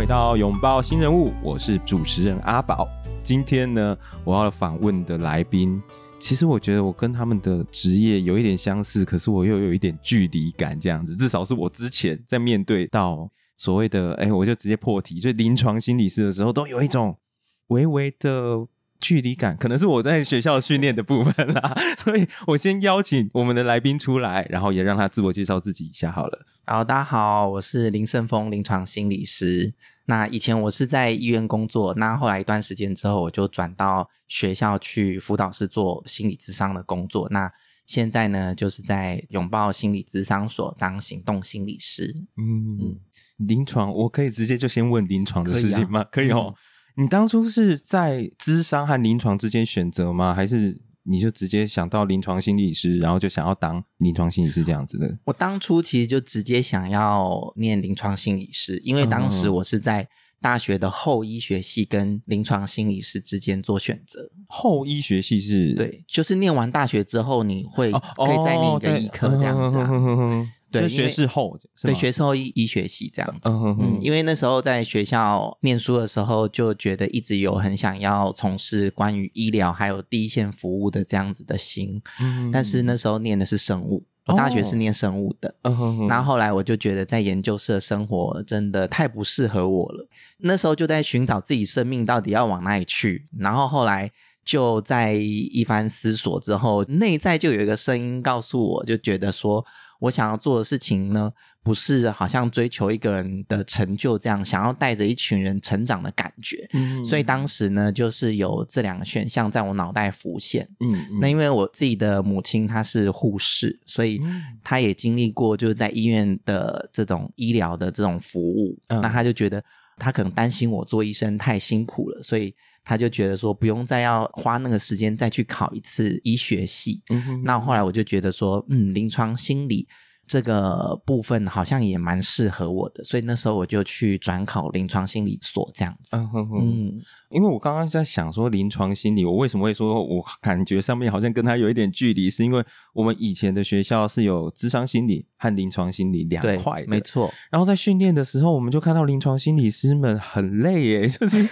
回到拥抱新人物，我是主持人阿宝。今天呢，我要访问的来宾，其实我觉得我跟他们的职业有一点相似，可是我又有一点距离感，这样子。至少是我之前在面对到所谓的，哎，我就直接破题，就临床心理师的时候，都有一种微微的。距离感可能是我在学校训练的部分啦，所以我先邀请我们的来宾出来，然后也让他自我介绍自己一下好了。好，大家好，我是林胜峰，临床心理师。那以前我是在医院工作，那后来一段时间之后，我就转到学校去辅导室做心理咨商的工作。那现在呢，就是在拥抱心理咨商所当行动心理师。嗯嗯，临床我可以直接就先问临床的事情吗？可以，啊、可以哦。嗯你当初是在咨商和临床之间选择吗？还是你就直接想到临床心理师，然后就想要当临床心理师这样子的？我当初其实就直接想要念临床心理师，因为当时我是在大学的后医学系跟临床心理师之间做选择。后医学系是？对，就是念完大学之后，你会可以再念一个医科这样子啊。哦对，学士后对学士后医医学系这样子，嗯哼哼，嗯，因为那时候在学校念书的时候，就觉得一直有很想要从事关于医疗还有第一线服务的这样子的心，嗯但是那时候念的是生物，我大学是念生物的，嗯哼哼，然后后来我就觉得在研究室的生活真的太不适合我了，那时候就在寻找自己生命到底要往哪里去，然后后来就在一番思索之后，内在就有一个声音告诉我，就觉得说。我想要做的事情呢，不是好像追求一个人的成就这样，想要带着一群人成长的感觉。嗯，所以当时呢，就是有这两个选项在我脑袋浮现。嗯，嗯，那因为我自己的母亲她是护士，所以她也经历过就是在医院的这种医疗的这种服务。嗯，那她就觉得她可能担心我做医生太辛苦了，所以。他就觉得说不用再要花那个时间再去考一次医学系，嗯哼，那后来我就觉得说，嗯，临床心理。这个部分好像也蛮适合我的，所以那时候我就去转考临床心理所这样子。嗯哼哼，嗯，因为我刚刚在想说临床心理，我为什么会说我感觉上面好像跟他有一点距离，是因为我们以前的学校是有智商心理和临床心理两块的，没错。然后在训练的时候，我们就看到临床心理师们很累耶，就是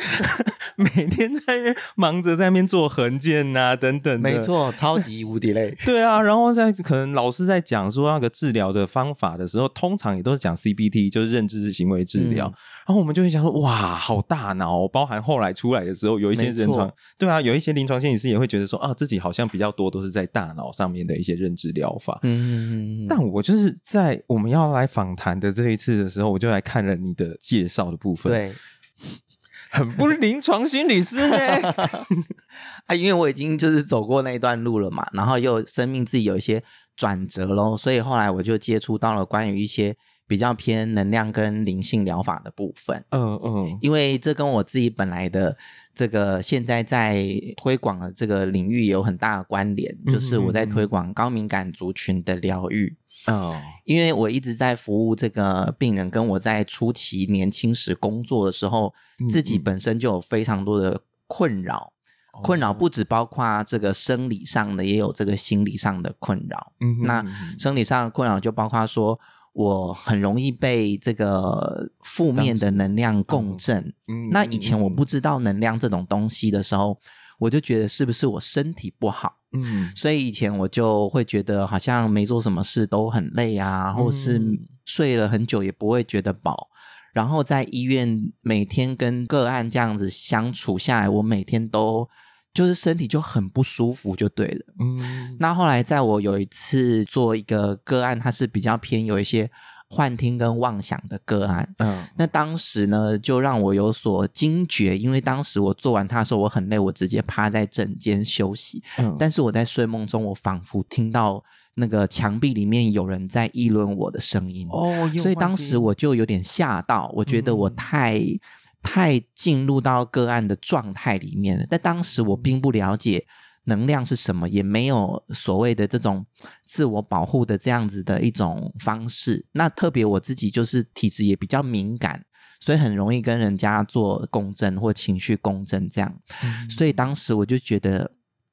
每天在忙着在那边做横件啊等等。没错，超级无敌累。对啊，然后在可能老师在讲说那个治疗的方法的时候，通常也都是讲 CBT，就是认知行为治疗。嗯、然后我们就会想说，哇，好大脑！包含后来出来的时候，有一些临床，对啊，有一些临床心理师也会觉得说，啊，自己好像比较多都是在大脑上面的一些认知疗法。嗯，但我就是在我们要来访谈的这一次的时候，我就来看了你的介绍的部分，对，很不临床心理师呢。啊，因为我已经就是走过那一段路了嘛，然后又生命自己有一些。转折喽，所以后来我就接触到了关于一些比较偏能量跟灵性疗法的部分。嗯嗯，因为这跟我自己本来的这个现在在推广的这个领域有很大的关联，就是我在推广高敏感族群的疗愈。哦，因为我一直在服务这个病人，跟我在初期年轻时工作的时候，自己本身就有非常多的困扰。困扰不只包括这个生理上的，也有这个心理上的困扰。嗯哼，那生理上的困扰就包括说，我很容易被这个负面的能量共振。嗯，那以前我不知道能量这种东西的时候，我就觉得是不是我身体不好？嗯，所以以前我就会觉得好像没做什么事都很累啊，或是睡了很久也不会觉得饱。然后在医院每天跟个案这样子相处下来，我每天都。就是身体就很不舒服，就对了。嗯，那后来在我有一次做一个个案，它是比较偏有一些幻听跟妄想的个案。嗯，那当时呢，就让我有所惊觉，因为当时我做完它的时候，我很累，我直接趴在枕间休息。嗯，但是我在睡梦中，我仿佛听到那个墙壁里面有人在议论我的声音。哦，所以当时我就有点吓到，我觉得我太。嗯太进入到个案的状态里面了，但当时我并不了解能量是什么，也没有所谓的这种自我保护的这样子的一种方式。那特别我自己就是体质也比较敏感，所以很容易跟人家做共振或情绪共振这样。嗯。所以当时我就觉得，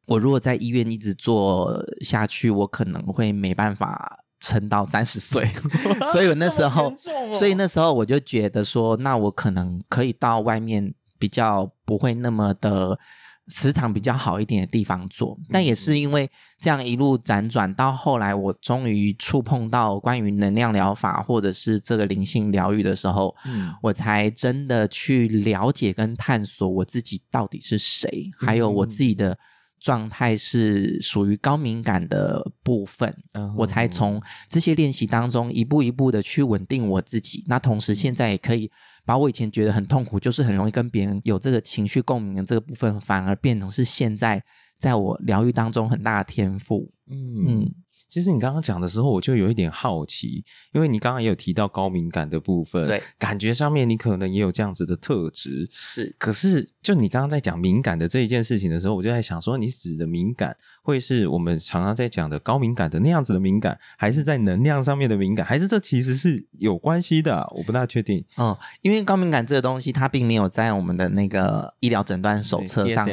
我如果在医院一直做下去，我可能会没办法撑到三十岁，所以我那时候，哦、所以那时候我就觉得说，那我可能可以到外面比较不会那么的。磁场比较好一点的地方做，但也是因为这样一路辗转到后来，我终于触碰到关于能量疗法或者是这个灵性疗愈的时候，嗯，我才真的去了解跟探索我自己到底是谁，还有我自己的状态是属于高敏感的部分，我才从这些练习当中一步一步的去稳定我自己。那同时现在也可以。把我以前觉得很痛苦，就是很容易跟别人有这个情绪共鸣的这个部分，反而变成是现在在我疗愈当中很大的天赋。嗯。嗯其实你刚刚讲的时候，我就有一点好奇，因为你刚刚也有提到高敏感的部分，对，感觉上面你可能也有这样子的特质，是。可是，就你刚刚在讲敏感的这一件事情的时候，我就在想说，你指的敏感会是我们常常在讲的高敏感的那样子的敏感，还是在能量上面的敏感，还是这其实是有关系的啊？我不大确定。嗯，因为高敏感这个东西，它并没有在我们的那个医疗诊断手册上，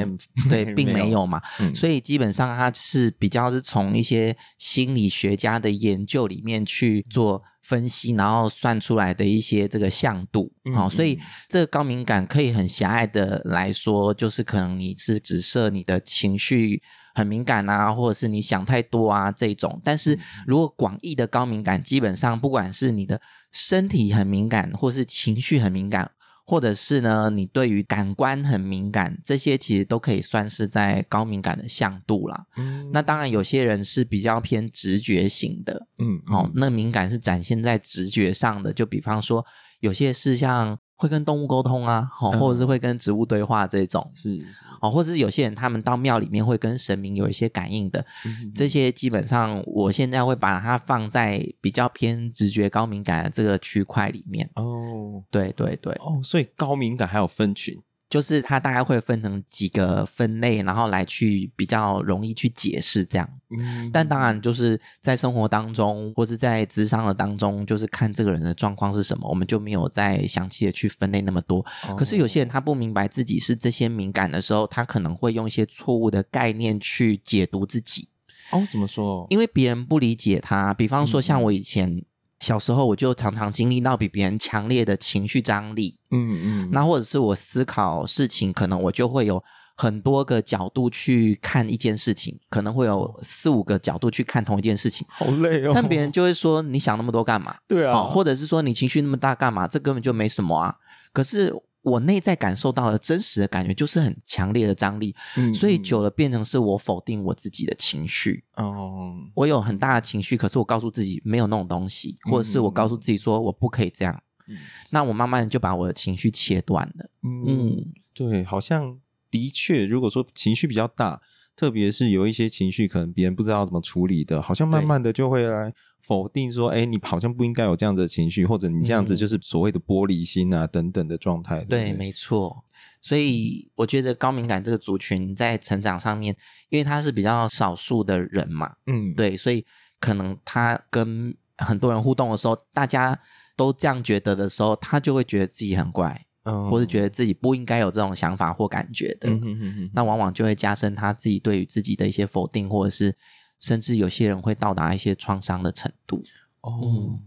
对，对，并没有嘛，嗯，所以基本上它是比较是从一些心理学家的研究里面去做分析，然后算出来的一些这个向度，好、嗯，所以这个高敏感可以很狭隘的来说，就是可能你是只设你的情绪很敏感啊，或者是你想太多啊这种。但是如果广义的高敏感，基本上不管是你的身体很敏感，或是情绪很敏感。或者是呢，你对于感官很敏感，这些其实都可以算是在高敏感的向度啦。嗯，那当然有些人是比较偏直觉型的，嗯，嗯，哦，那敏感是展现在直觉上的，就比方说有些是像。会跟动物沟通啊，或者是会跟植物对话这种，是哦，或者是有些人他们到庙里面会跟神明有一些感应的，嗯、这些基本上我现在会把它放在比较偏直觉高敏感的这个区块里面。哦，对对对，哦，所以高敏感还有分群。就是它大概会分成几个分类，然后来去比较容易去解释这样。嗯，但当然就是在生活当中或是在咨商的当中，就是看这个人的状况是什么，我们就没有再详细的去分类那么多。哦。可是有些人他不明白自己是这些敏感的时候，他可能会用一些错误的概念去解读自己。哦，怎么说？因为别人不理解他，比方说像我以前。嗯小时候我就常常经历到比别人强烈的情绪张力，嗯嗯，那或者是我思考事情，可能我就会有很多个角度去看一件事情，可能会有四五个角度去看同一件事情，好累哦。但别人就会说，你想那么多干嘛？对啊，或者是说你情绪那么大干嘛？这根本就没什么啊。可是。我内在感受到的真实的感觉就是很强烈的张力，嗯，所以久了变成是我否定我自己的情绪。哦，我有很大的情绪，可是我告诉自己没有那种东西，或者是我告诉自己说我不可以这样。嗯，那我慢慢就把我的情绪切断了。嗯，嗯，对，好像的确，如果说情绪比较大，特别是有一些情绪可能别人不知道怎么处理的，好像慢慢的就会来。否定说，哎，你好像不应该有这样的情绪，或者你这样子就是所谓的玻璃心啊、嗯、等等的状态。对，对，没错。所以我觉得高敏感这个族群在成长上面，因为他是比较少数的人嘛，嗯，对，所以可能他跟很多人互动的时候，大家都这样觉得的时候，他就会觉得自己很怪，嗯，或是觉得自己不应该有这种想法或感觉的。嗯哼哼哼，那往往就会加深他自己对于自己的一些否定，或者是。甚至有些人会到达一些创伤的程度。哦、嗯，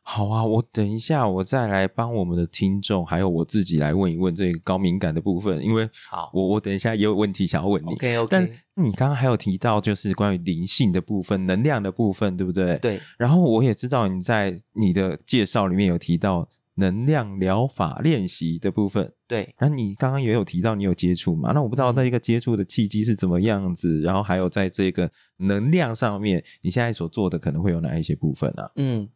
好啊，我等一下我再来帮我们的听众，还有我自己来问一问这个高敏感的部分，因为好，我我等一下也有问题想要问你。OK OK。但你刚刚还有提到就是关于灵性的部分、能量的部分，对不对？对。然后我也知道你在你的介绍里面有提到。能量疗法练习的部分，对。那你刚刚也有提到你有接触嘛？那我不知道那一个接触的契机是怎么样子，然后还有在这个能量上面，你现在所做的可能会有哪一些部分啊？嗯，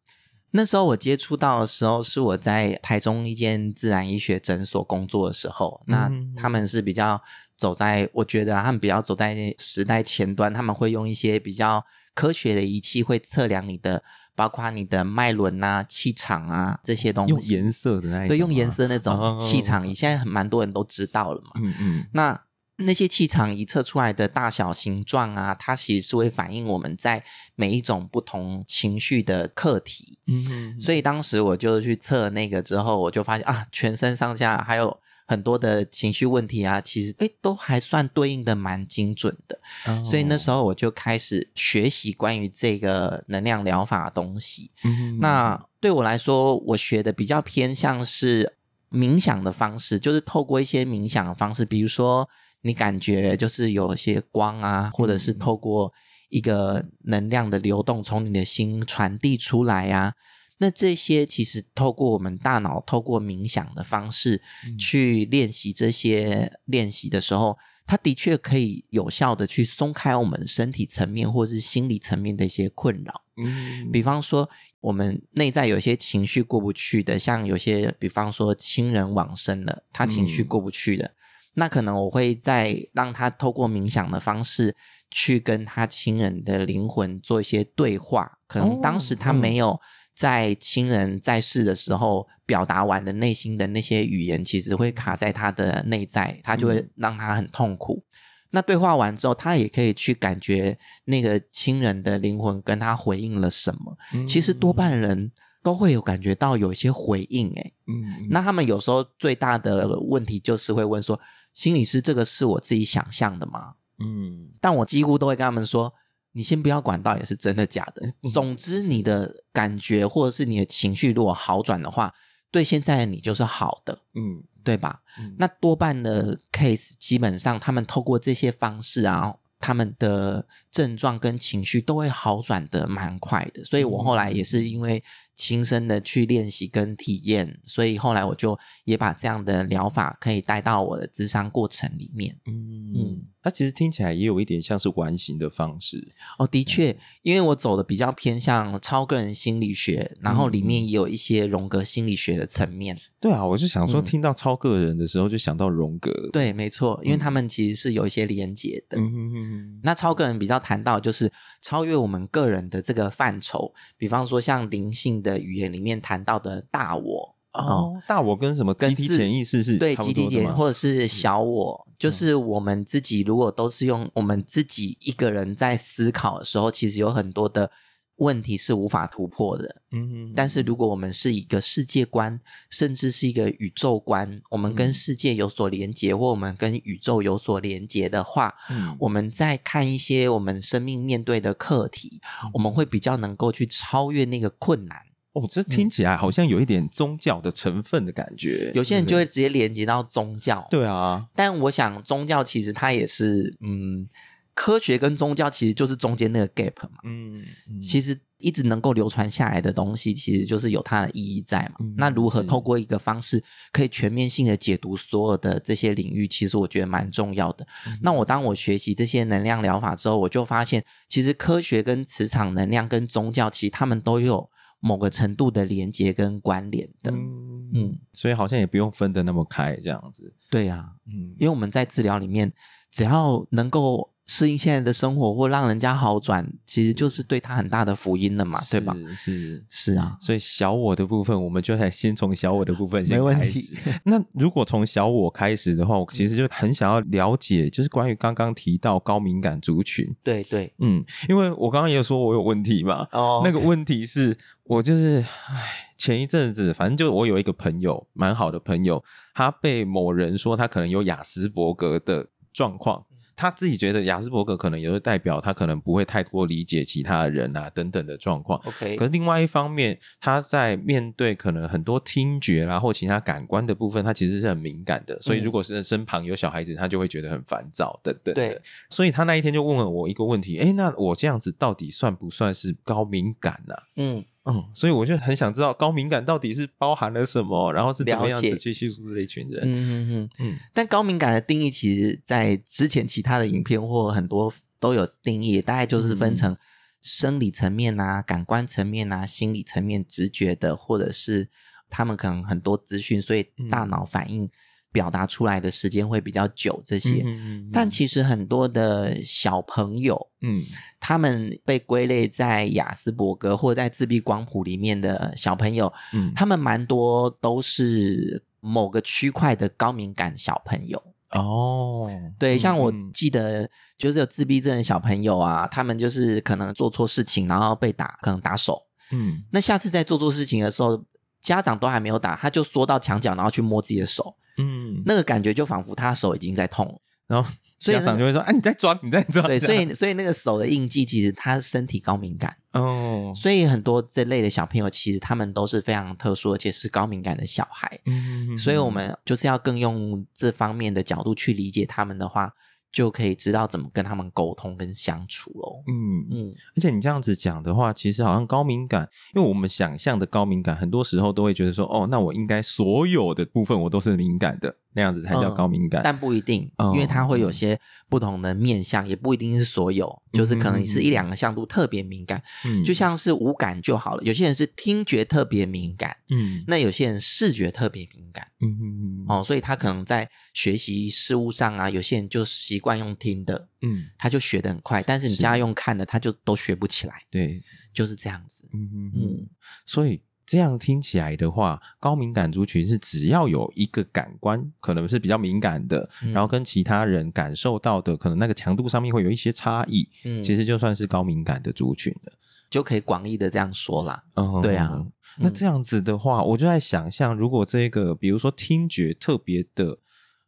那时候我接触到的时候是我在台中一间自然医学诊所工作的时候，嗯、那他们是比较走在，我觉得他们比较走在时代前端，他们会用一些比较科学的仪器，会测量你的。包括你的脉轮啊、气场啊这些东西，用颜色的那一种，对，用颜色那种气场仪，现在很蛮多人都知道了嘛。嗯嗯。那那些气场仪测出来的大小、形状啊，它其实是会反映我们在每一种不同情绪的课题。嗯嗯。所以当时我就去测那个之后，我就发现啊，全身上下还有很多的情绪问题啊，其实诶都还算对应的蛮精准的。哦、所以那时候我就开始学习关于这个能量疗法的东西。嗯，那对我来说，我学的比较偏向是冥想的方式，就是透过一些冥想的方式，比如说你感觉就是有一些光啊，或者是透过一个能量的流动从你的心传递出来啊。那这些其实透过我们大脑，透过冥想的方式去练习这些练习的时候，它的确可以有效的去松开我们身体层面或是心理层面的一些困扰。嗯，比方说我们内在有些情绪过不去的，像有些比方说亲人往生了，他情绪过不去的，嗯、那可能我会再让他透过冥想的方式去跟他亲人的灵魂做一些对话，可能当时他没有。在亲人在世的时候，表达完的内心的那些语言，其实会卡在他的内在，他就会让他很痛苦。嗯、那对话完之后，他也可以去感觉那个亲人的灵魂跟他回应了什么。嗯、其实多半人都会有感觉到有一些回应，诶嗯，那他们有时候最大的问题就是会问说：“心理师，这个是我自己想象的吗？”嗯，但我几乎都会跟他们说。你先不要管到底是真的假的，总之你的感觉或者是你的情绪如果好转的话，对现在的你就是好的，嗯，对吧？嗯，那多半的 case 基本上他们透过这些方式啊，他们的症状跟情绪都会好转的蛮快的，所以我后来也是因为。亲身的去练习跟体验，所以后来我就也把这样的疗法可以带到我的智商过程里面。嗯嗯，它其实听起来也有一点像是完形的方式。哦，的确，嗯、因为我走的比较偏向超个人心理学，然后里面也有一些荣格心理学的层面。对啊，我就想说，听到超个人的时候，就想到荣格。嗯、对，没错，因为他们其实是有一些连结的。嗯哼哼哼。那超个人比较谈到就是超越我们个人的这个范畴，比方说像灵性。的语言里面谈到的大我哦，大我跟什么集体潜意识是对集体潜或者是小我，就是我们自己如果都是用我们自己一个人在思考的时候，其实有很多的问题是无法突破的。嗯，但是如果我们是一个世界观，甚至是一个宇宙观，我们跟世界有所连接，或我们跟宇宙有所连接的话，嗯，我们在看一些我们生命面对的课题，我们会比较能够去超越那个困难。哦，这听起来好像有一点宗教的成分的感觉。有些人就会直接连接到宗教。对啊，但我想宗教其实它也是，嗯，科学跟宗教其实就是中间那个 gap 嘛。嗯，嗯其实一直能够流传下来的东西，其实就是有它的意义在嘛。嗯，那如何透过一个方式可以全面性的解读所有的这些领域，其实我觉得蛮重要的。嗯，那我当我学习这些能量疗法之后，我就发现，其实科学跟磁场能量跟宗教，其实他们都有。某个程度的连接跟关联的，嗯，嗯，所以好像也不用分得那么开，这样子。对呀，嗯，因为我们在治疗里面，只要能够。适应现在的生活或让人家好转，其实就是对他很大的福音了嘛，对吧？是是啊，所以小我的部分，我们就来先从小我的部分先开始。那如果从小我开始的话，我其实就很想要了解，就是关于刚刚提到高敏感族群。对对，嗯，因为我刚刚也有说我有问题嘛。哦，那个问题是我就是，唉，前一阵子反正就我有一个朋友，蛮好的朋友，他被某人说他可能有雅斯伯格的状况。他自己觉得雅斯伯格可能也是代表他可能不会太多理解其他人啊等等的状况。OK，可是另外一方面，他在面对可能很多听觉啦或其他感官的部分，他其实是很敏感的。嗯、所以如果是身旁有小孩子，他就会觉得很烦躁等等的。对，所以他那一天就问了我一个问题：哎，那我这样子到底算不算是高敏感呢、啊？嗯。嗯，所以我就很想知道高敏感到底是包含了什么，然后是怎么样子去叙述这一群人。嗯嗯嗯嗯。但高敏感的定义，其实，在之前其他的影片或很多都有定义，大概就是分成生理层面啊、感官层面啊、心理层面、直觉的，或者是他们可能很多资讯，所以大脑反应。表达出来的时间会比较久，这些，嗯哼。嗯，但其实很多的小朋友，嗯，他们被归类在雅斯伯格或者在自闭光谱里面的小朋友，嗯，他们蛮多都是某个区块的高敏感小朋友。哦，对，像我记得就是有自闭症的小朋友啊，他们就是可能做错事情，然后被打，可能打手，嗯，那下次再做错事情的时候，家长都还没有打，他就缩到墙角，然后去摸自己的手。嗯，那个感觉就仿佛他手已经在痛了。然后家长就会说：“哎、那个啊，你在抓，你在抓。”对，所以所以那个手的印记，其实他身体高敏感哦。所以很多这类的小朋友，其实他们都是非常特殊，而且是高敏感的小孩。嗯，所以我们就是要更用这方面的角度去理解他们的话，就可以知道怎么跟他们沟通跟相处喽。嗯嗯，而且你这样子讲的话，其实好像高敏感，因为我们想象的高敏感，很多时候都会觉得说：“哦，那我应该所有的部分我都是敏感的。”那样子才叫高敏感，嗯、但不一定，哦、因为它会有些不同的面向，嗯、也不一定是所有，就是可能你是一两个向度特别敏感，嗯，就像是无感就好了。有些人是听觉特别敏感，嗯，那有些人视觉特别敏感，嗯嗯嗯，哦，所以他可能在学习事物上啊，有些人就习惯用听的，嗯，他就学得很快，但是你叫他用看的，他就都学不起来，对，就是这样子，嗯嗯嗯，所以。这样听起来的话，高敏感族群是只要有一个感官可能是比较敏感的，嗯、然后跟其他人感受到的可能那个强度上面会有一些差异，嗯，其实就算是高敏感的族群了，就可以广义的这样说啦。嗯，对啊。那这样子的话，我就在想象，如果这个比如说听觉特别的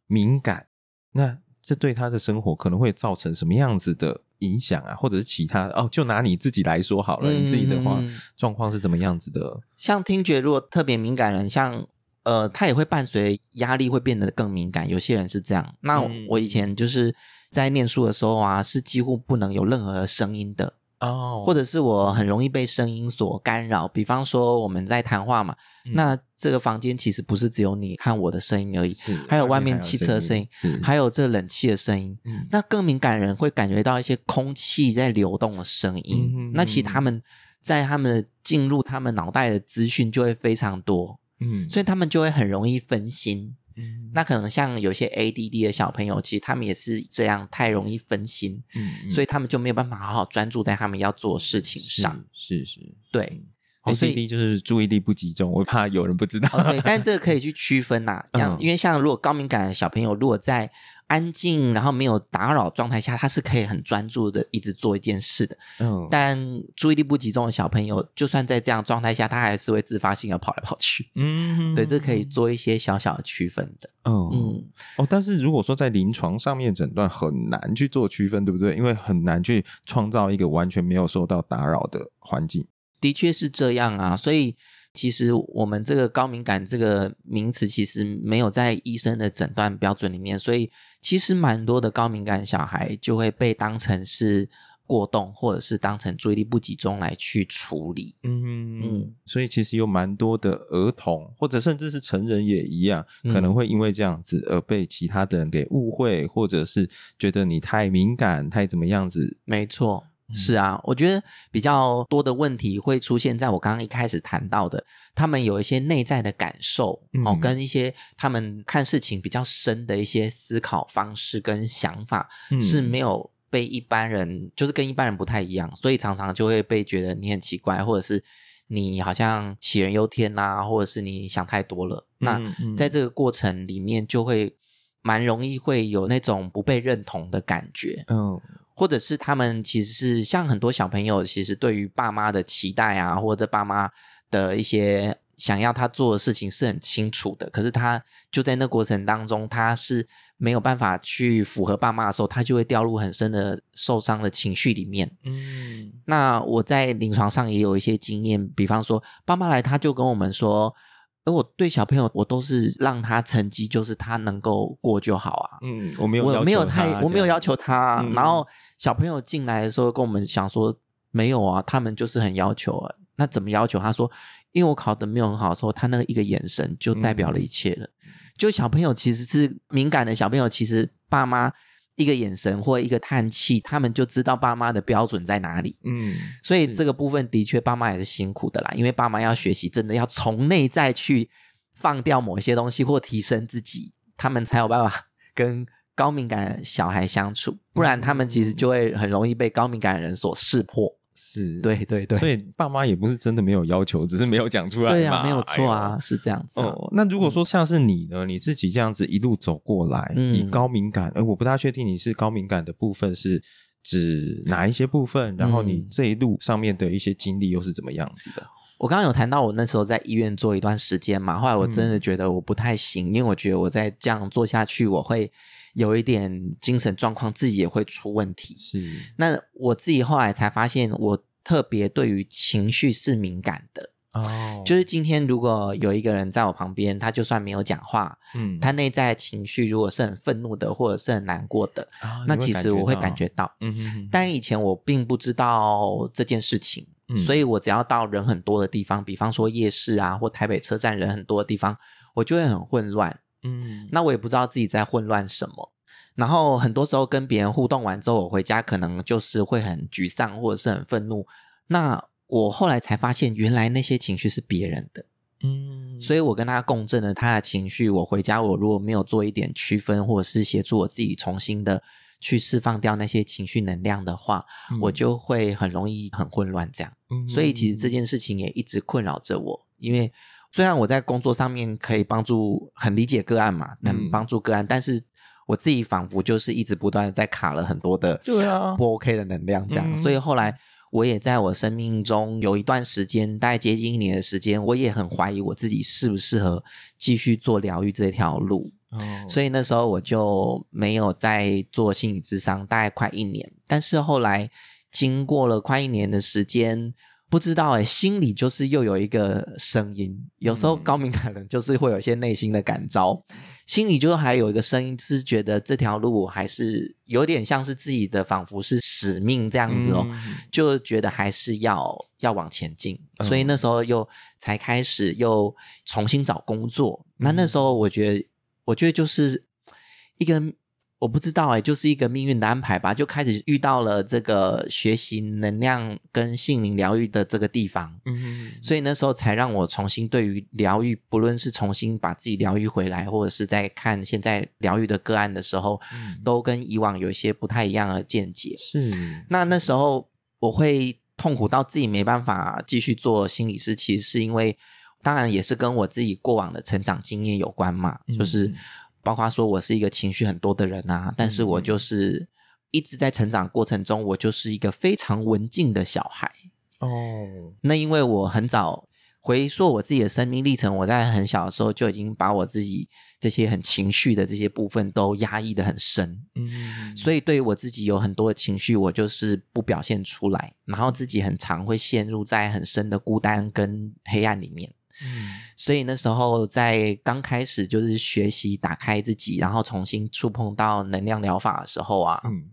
敏感，那这对他的生活可能会造成什么样子的影响啊，或者是其他哦，就拿你自己来说好了，嗯、你自己的话状况是怎么样子的？像听觉如果特别敏感人，像呃，他也会伴随压力会变得更敏感。有些人是这样。那我以前就是在念书的时候啊，是几乎不能有任何声音的。哦，或者是我很容易被声音所干扰，比方说我们在谈话嘛，嗯、那这个房间其实不是只有你和我的声音而已，是还有外面汽车的声音，还有，这冷气的声音。嗯、那更敏感人会感觉到一些空气在流动的声音，嗯、那其实他们在他们的进入他们脑袋的资讯就会非常多，嗯，所以他们就会很容易分心。嗯、那可能像有些 ADD 的小朋友，其实他们也是这样，太容易分心，所以他们就没有办法好好专注在他们要做的事情上。是是，是对，ADD 就是注意力不集中，我怕有人不知道。对，但这个可以 去区分呐、啊，像、嗯、因为像如果高敏感的小朋友，如果在安静，然后没有打扰状态下，他是可以很专注的一直做一件事的。嗯，但注意力不集中的小朋友，就算在这样状态下，他还是会自发性的跑来跑去。嗯，对，这可以做一些小小的区分的。嗯嗯哦，但是如果说在临床上面诊断很难去做区分，对不对？因为很难去创造一个完全没有受到打扰的环境。的确是这样啊，所以。其实我们这个高敏感这个名词，其实没有在医生的诊断标准里面，所以其实蛮多的高敏感小孩就会被当成是过动，或者是当成注意力不集中来去处理。嗯嗯，所以其实有蛮多的儿童，或者甚至是成人也一样，可能会因为这样子而被其他的人给误会，或者是觉得你太敏感，太怎么样子。没错。是啊，我觉得比较多的问题会出现在我刚刚一开始谈到的，他们有一些内在的感受、嗯、哦，跟一些他们看事情比较深的一些思考方式跟想法、嗯、是没有被一般人，就是跟一般人不太一样，所以常常就会被觉得你很奇怪，或者是你好像杞人忧天呐、啊，或者是你想太多了。那在这个过程里面，就会蛮容易会有那种不被认同的感觉。嗯。或者是他们其实是像很多小朋友，其实对于爸妈的期待啊，或者爸妈的一些想要他做的事情是很清楚的。可是他就在那过程当中，他是没有办法去符合爸妈的时候，他就会掉入很深的受伤的情绪里面。嗯，那我在临床上也有一些经验，比方说爸妈来，他就跟我们说。而我对小朋友，我都是让他成绩就是他能够过就好啊。嗯，我没有，我没有太，我没有要求他。嗯、然后小朋友进来的时候，跟我们想说没有啊，他们就是很要求啊。那怎么要求？他说，因为我考的没有很好的时候，他那个一个眼神就代表了一切了。嗯、就小朋友其实是敏感的小朋友，其实爸妈。一个眼神或一个叹气，他们就知道爸妈的标准在哪里。嗯，所以这个部分的确爸妈也是辛苦的啦，因为爸妈要学习，真的要从内在去放掉某些东西或提升自己，他们才有办法跟高敏感的小孩相处，不然他们其实就会很容易被高敏感的人所识破。是对对对，所以爸妈也不是真的没有要求，只是没有讲出来嘛。对啊，没有错啊，哎、是这样子、啊。哦，那如果说像是你呢，你自己这样子一路走过来，嗯、以高敏感，哎，我不大确定你是高敏感的部分是指哪一些部分，然后你这一路上面的一些经历又是怎么样子的？我刚刚有谈到我那时候在医院做一段时间嘛，后来我真的觉得我不太行，嗯、因为我觉得我再这样做下去，我会有一点精神状况，自己也会出问题。是，那我自己后来才发现，我特别对于情绪是敏感的。哦，就是今天如果有一个人在我旁边，他就算没有讲话，嗯，他内在情绪如果是很愤怒的，或者是很难过的，哦、那其实我会感觉到，嗯哼哼。但以前我并不知道这件事情，嗯、所以我只要到人很多的地方，比方说夜市啊，或台北车站人很多的地方，我就会很混乱，嗯，那我也不知道自己在混乱什么。然后很多时候跟别人互动完之后，我回家可能就是会很沮丧，或者是很愤怒。那我后来才发现，原来那些情绪是别人的，嗯，所以我跟他共振了他的情绪。我回家，我如果没有做一点区分，或者是协助我自己重新的去释放掉那些情绪能量的话，嗯、我就会很容易很混乱这样。嗯、所以其实这件事情也一直困扰着我。因为虽然我在工作上面可以帮助很理解个案嘛，能帮助个案，嗯、但是我自己仿佛就是一直不断的在卡了很多的对啊不 OK 的能量这样。嗯、所以后来。我也在我生命中有一段时间，大概接近一年的时间，我也很怀疑我自己适不适合继续做疗愈这条路。哦，所以那时候我就没有再做心理咨商，大概快一年。但是后来经过了快一年的时间。不知道哎，心里就是又有一个声音。有时候高敏感人就是会有一些内心的感召，嗯、心里就还有一个声音，是觉得这条路还是有点像是自己的，仿佛是使命这样子哦，嗯、就觉得还是要要往前进。嗯、所以那时候又才开始又重新找工作。嗯、那那时候我觉得，我觉得就是一个。我不知道哎，就是一个命运的安排吧，就开始遇到了这个学习能量跟心灵疗愈的这个地方，嗯哼，所以那时候才让我重新对于疗愈，不论是重新把自己疗愈回来，或者是在看现在疗愈的个案的时候，嗯，都跟以往有一些不太一样的见解。是，那那时候我会痛苦到自己没办法继续做心理师，其实是因为，当然也是跟我自己过往的成长经验有关嘛，嗯、就是。包括说我是一个情绪很多的人啊，但是我就是一直在成长过程中，我就是一个非常文静的小孩哦。那因为我很早回溯我自己的生命历程，我在很小的时候就已经把我自己这些很情绪的这些部分都压抑的很深，嗯，所以对于我自己有很多的情绪，我就是不表现出来，然后自己很常会陷入在很深的孤单跟黑暗里面。嗯，所以那时候在刚开始就是学习打开自己，然后重新触碰到能量疗法的时候啊，嗯，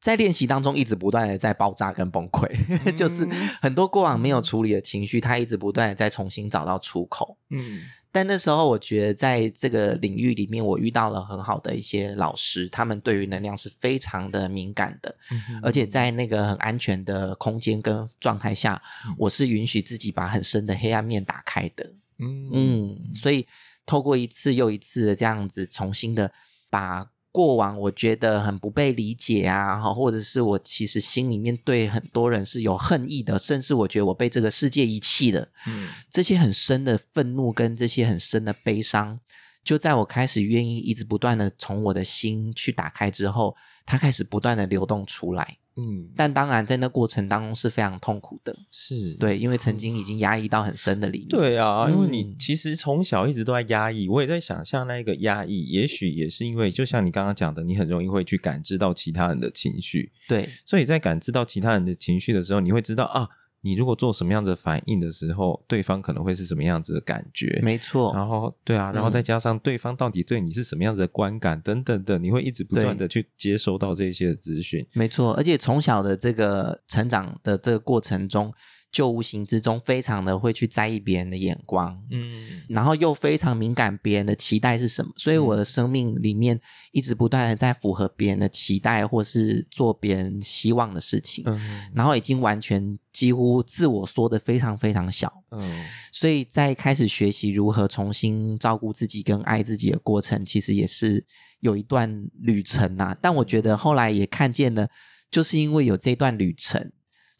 在练习当中一直不断的在爆炸跟崩溃，嗯、就是很多过往没有处理的情绪，它一直不断的在重新找到出口，嗯。但那时候，我觉得在这个领域里面，我遇到了很好的一些老师，他们对于能量是非常的敏感的，嗯，而且在那个很安全的空间跟状态下，嗯、我是允许自己把很深的黑暗面打开的，嗯嗯，所以透过一次又一次的这样子，重新的把。过往我觉得很不被理解啊，或者是我其实心里面对很多人是有恨意的，甚至我觉得我被这个世界遗弃了。嗯，这些很深的愤怒跟这些很深的悲伤，就在我开始愿意一直不断的从我的心去打开之后，它开始不断的流动出来。嗯，但当然，在那过程当中是非常痛苦的，是对，因为曾经已经压抑到很深的里面。对啊，因为你其实从小一直都在压抑，我也在想象那个压抑，也许也是因为，就像你刚刚讲的，你很容易会去感知到其他人的情绪。对，所以在感知到其他人的情绪的时候，你会知道啊。你如果做什么样子的反应的时候，对方可能会是什么样子的感觉？没错。然后，对啊，然后再加上对方到底对你是什么样子的观感、嗯、等等的，你会一直不断的去接收到这些资讯。没错，而且从小的这个成长的这个过程中。就无形之中非常的会去在意别人的眼光，嗯，然后又非常敏感别人的期待是什么，所以我的生命里面一直不断的在符合别人的期待，或是做别人希望的事情，嗯，然后已经完全几乎自我缩的非常非常小，嗯，所以在开始学习如何重新照顾自己跟爱自己的过程，其实也是有一段旅程呐，但我觉得后来也看见了，就是因为有这段旅程。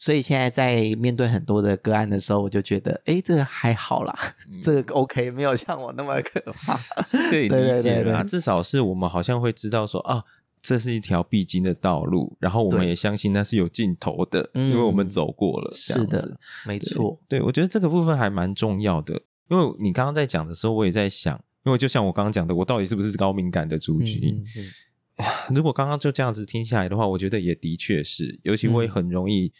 所以现在在面对很多的个案的时候，我就觉得，哎，这个还好啦，嗯、这个 OK，没有像我那么可怕，是可以理解的。至少是我们好像会知道说，啊，这是一条必经的道路，然后我们也相信那是有尽头的，因为我们走过了。是的，没错。对，我觉得这个部分还蛮重要的，因为你刚刚在讲的时候，我也在想，因为就像我刚刚讲的，我到底是不是高敏感的族群？如果刚刚就这样子听下来的话，我觉得也的确是，尤其我也很容易，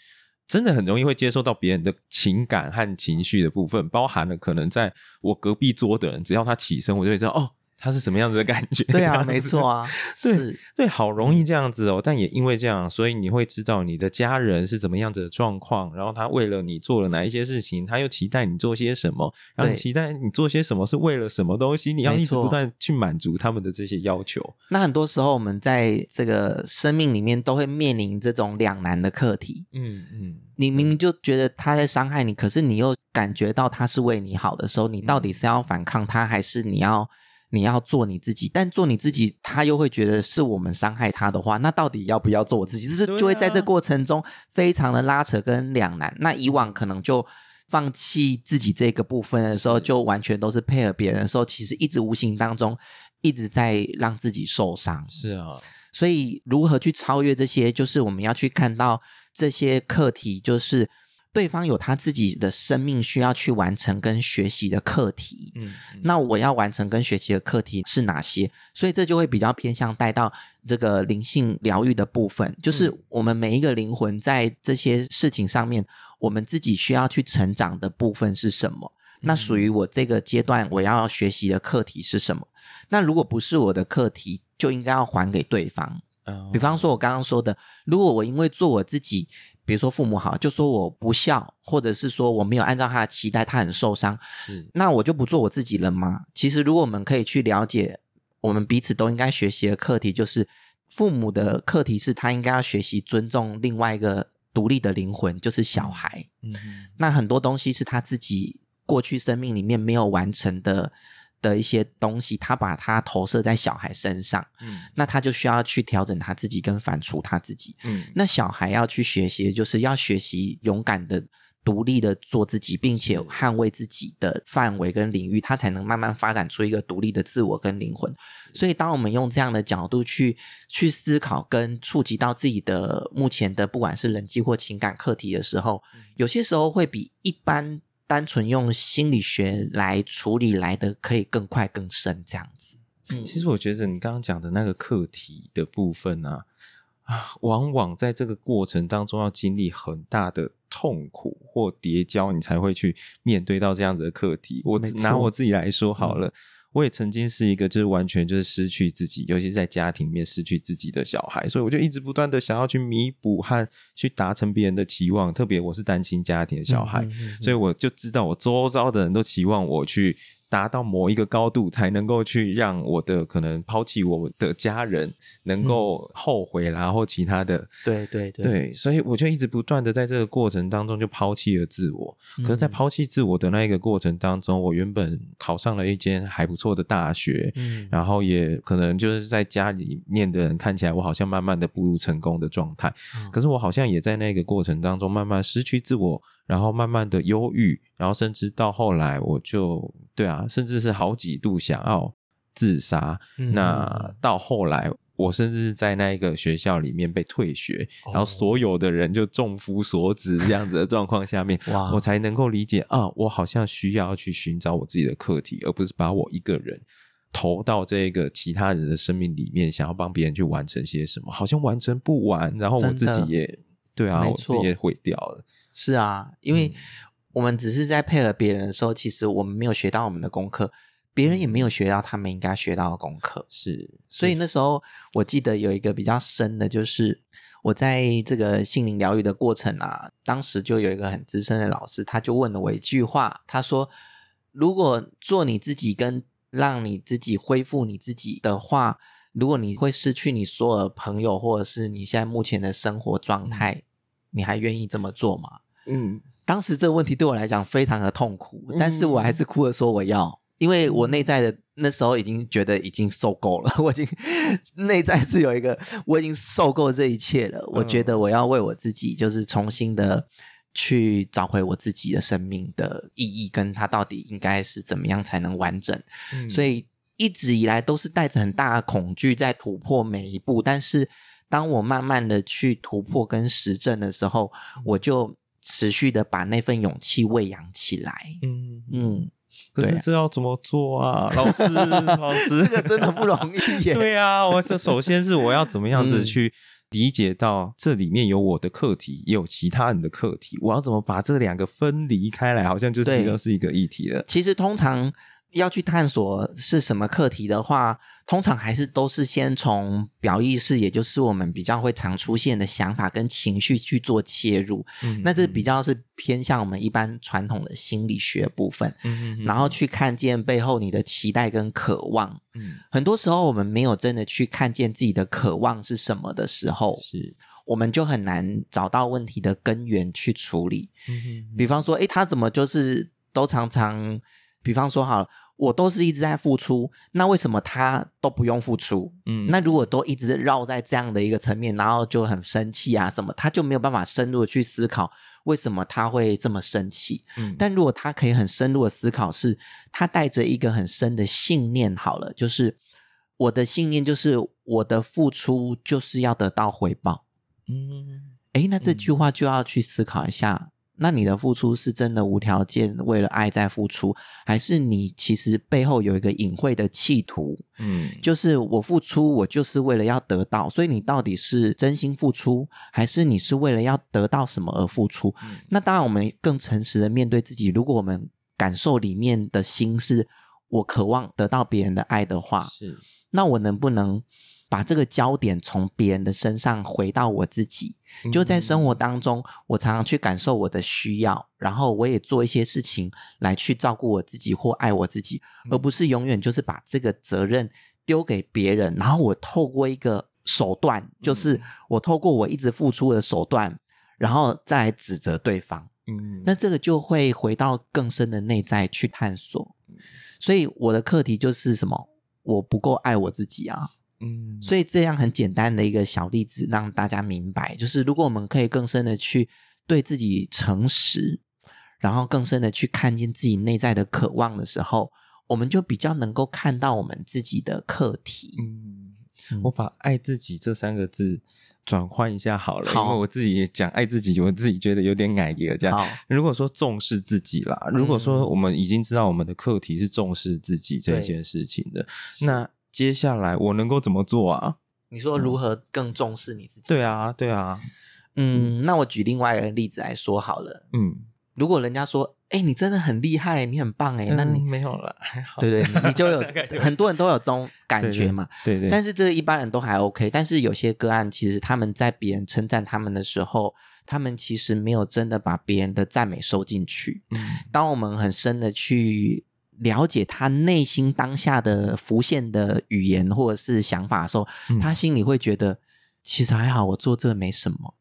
真的很容易会接受到别人的情感和情绪的部分，包含了可能在我隔壁桌的人，只要他起身，我就会知道哦。他是什么样子的感觉？对啊，没错啊，对是对，好容易这样子哦。但也因为这样，所以你会知道你的家人是怎么样子的状况，然后他为了你做了哪一些事情，他又期待你做些什么，然后你期待你做些什么是为了什么东西，你要一直不断去满足他们的这些要求。那很多时候，我们在这个生命里面都会面临这种两难的课题。嗯嗯，你明明就觉得他在伤害你，可是你又感觉到他是为你好的时候，你到底是要反抗他，还是你要？你要做你自己，但做你自己，他又会觉得是我们伤害他的话，那到底要不要做我自己？就是就会在这过程中非常的拉扯跟两难。那以往可能就放弃自己这个部分的时候，就完全都是配合别人的时候，其实一直无形当中一直在让自己受伤。是啊，所以如何去超越这些，就是我们要去看到这些课题，就是。对方有他自己的生命需要去完成跟学习的课题，嗯，那我要完成跟学习的课题是哪些？所以这就会比较偏向带到这个灵性疗愈的部分，就是我们每一个灵魂在这些事情上面，我们自己需要去成长的部分是什么？那属于我这个阶段我要学习的课题是什么？那如果不是我的课题，就应该要还给对方。比方说，我刚刚说的，如果我因为做我自己。比如说父母好，就说我不孝，或者是说我没有按照他的期待，他很受伤。是，那我就不做我自己了吗？其实，如果我们可以去了解，我们彼此都应该学习的课题，就是父母的课题是他应该要学习尊重另外一个独立的灵魂，就是小孩。嗯，那很多东西是他自己过去生命里面没有完成的。的一些东西，他把它投射在小孩身上，嗯，那他就需要去调整他自己跟反刍他自己，嗯，那小孩要去学习，就是要学习勇敢的、独立的做自己，并且捍卫自己的范围跟领域，他才能慢慢发展出一个独立的自我跟灵魂。所以，当我们用这样的角度去去思考跟触及到自己的目前的不管是人际或情感课题的时候，有些时候会比一般。单纯用心理学来处理来的可以更快更深这样子。嗯，其实我觉得你刚刚讲的那个课题的部分啊，啊，往往在这个过程当中要经历很大的痛苦或叠交，你才会去面对到这样子的课题。我拿我自己来说好了。嗯我也曾经是一个，就是完全就是失去自己，尤其是在家庭里面失去自己的小孩，所以我就一直不断的想要去弥补和去达成别人的期望，特别我是单亲家庭的小孩，嗯嗯嗯，所以我就知道我周遭的人都期望我去。达到某一个高度，才能够去让我的可能抛弃我的家人能够后悔，然后其他的，对对对，对，所以我就一直不断的在这个过程当中就抛弃了自我。可是，在抛弃自我的那一个过程当中，我原本考上了一间还不错的大学，嗯，然后也可能就是在家里面的人看起来，我好像慢慢的步入成功的状态。可是，我好像也在那个过程当中慢慢失去自我。然后慢慢的忧郁，然后甚至到后来，我就对啊，甚至是好几度想要自杀。嗯、那到后来，我甚至是在那一个学校里面被退学，哦、然后所有的人就众夫所指这样子的状况下面，哇我才能够理解啊，我好像需要去寻找我自己的课题，而不是把我一个人投到这个其他人的生命里面，想要帮别人去完成些什么，好像完成不完，然后我自己也对啊，我自己也毁掉了。是啊，因为我们只是在配合别人的时候，嗯、其实我们没有学到我们的功课，别人也没有学到他们应该学到的功课。是，所以那时候我记得有一个比较深的，就是我在这个心灵疗愈的过程啊，当时就有一个很资深的老师，他就问了我一句话，他说：“如果做你自己跟让你自己恢复你自己的话，如果你会失去你所有的朋友，或者是你现在目前的生活状态。嗯”你还愿意这么做吗？嗯，当时这个问题对我来讲非常的痛苦，但是我还是哭着说我要，因为我内在的那时候已经觉得已经受够了，我已经 内在是有一个我已经受够这一切了，我觉得我要为我自己就是重新的去找回我自己的生命的意义，跟它到底应该是怎么样才能完整，所以。一直以来都是带着很大的恐惧在突破每一步，但是当我慢慢的去突破跟实证的时候，我就持续的把那份勇气喂养起来。嗯嗯。可是这要怎么做啊，老师？老师，这个真的不容易 耶。对啊，我这首先是我要怎么样子去理解到这里面有我的课题，也有其他人的课题，我要怎么把这两个分离开来？好像就是一个是一个议题了。其实通常。要去探索是什么课题的话，通常还是都是先从表意识，也就是我们比较会常出现的想法跟情绪去做切入。嗯，那这比较是偏向我们一般传统的心理学部分。嗯嗯，然后去看见背后你的期待跟渴望。嗯，很多时候我们没有真的去看见自己的渴望是什么的时候，是我们就很难找到问题的根源去处理。嗯哼，比方说，诶，他怎么就是都常常。比方说，好了，我都是一直在付出，那为什么他都不用付出？嗯，那如果都一直绕在这样的一个层面，然后就很生气啊什么，他就没有办法深入的去思考为什么他会这么生气。嗯，但如果他可以很深入的思考，是他带着一个很深的信念，好了，就是我的信念就是我的付出就是要得到回报。嗯，诶，那这句话就要去思考一下。那你的付出是真的无条件为了爱在付出，还是你其实背后有一个隐晦的企图？嗯，就是我付出，我就是为了要得到，所以你到底是真心付出，还是你是为了要得到什么而付出？嗯，那当然，我们更诚实的面对自己。如果我们感受里面的心是我渴望得到别人的爱的话，是，那我能不能？把这个焦点从别人的身上回到我自己，就在生活当中，我常常去感受我的需要，然后我也做一些事情来去照顾我自己或爱我自己，而不是永远就是把这个责任丢给别人，然后我透过一个手段，就是我透过我一直付出的手段，然后再来指责对方。嗯，那这个就会回到更深的内在去探索。所以我的课题就是什么？我不够爱我自己啊。嗯，所以这样很简单的一个小例子，让大家明白，就是如果我们可以更深的去对自己诚实，然后更深的去看见自己内在的渴望的时候，我们就比较能够看到我们自己的课题。嗯，我把“爱自己”这三个字转换一下好了，好，因为我自己也讲爱自己，我自己觉得有点矮了。这样，如果说重视自己啦，如果说我们已经知道我们的课题是重视自己这件事情的，那。接下来我能够怎么做啊？你说如何更重视你自己？对啊，对啊。嗯，那我举另外一个例子来说好了。嗯，如果人家说，哎、欸，你真的很厉害，你很棒，哎、嗯，那你没有了，还好，对对，你就有 很多人都有这种感觉嘛。对对。但是这一般人都还 OK，但是有些个案，其实他们在别人称赞他们的时候，他们其实没有真的把别人的赞美收进去。嗯。当我们很深的去。了解他内心当下的浮现的语言或者是想法的时候，嗯、他心里会觉得其实还好，我做这个没什么，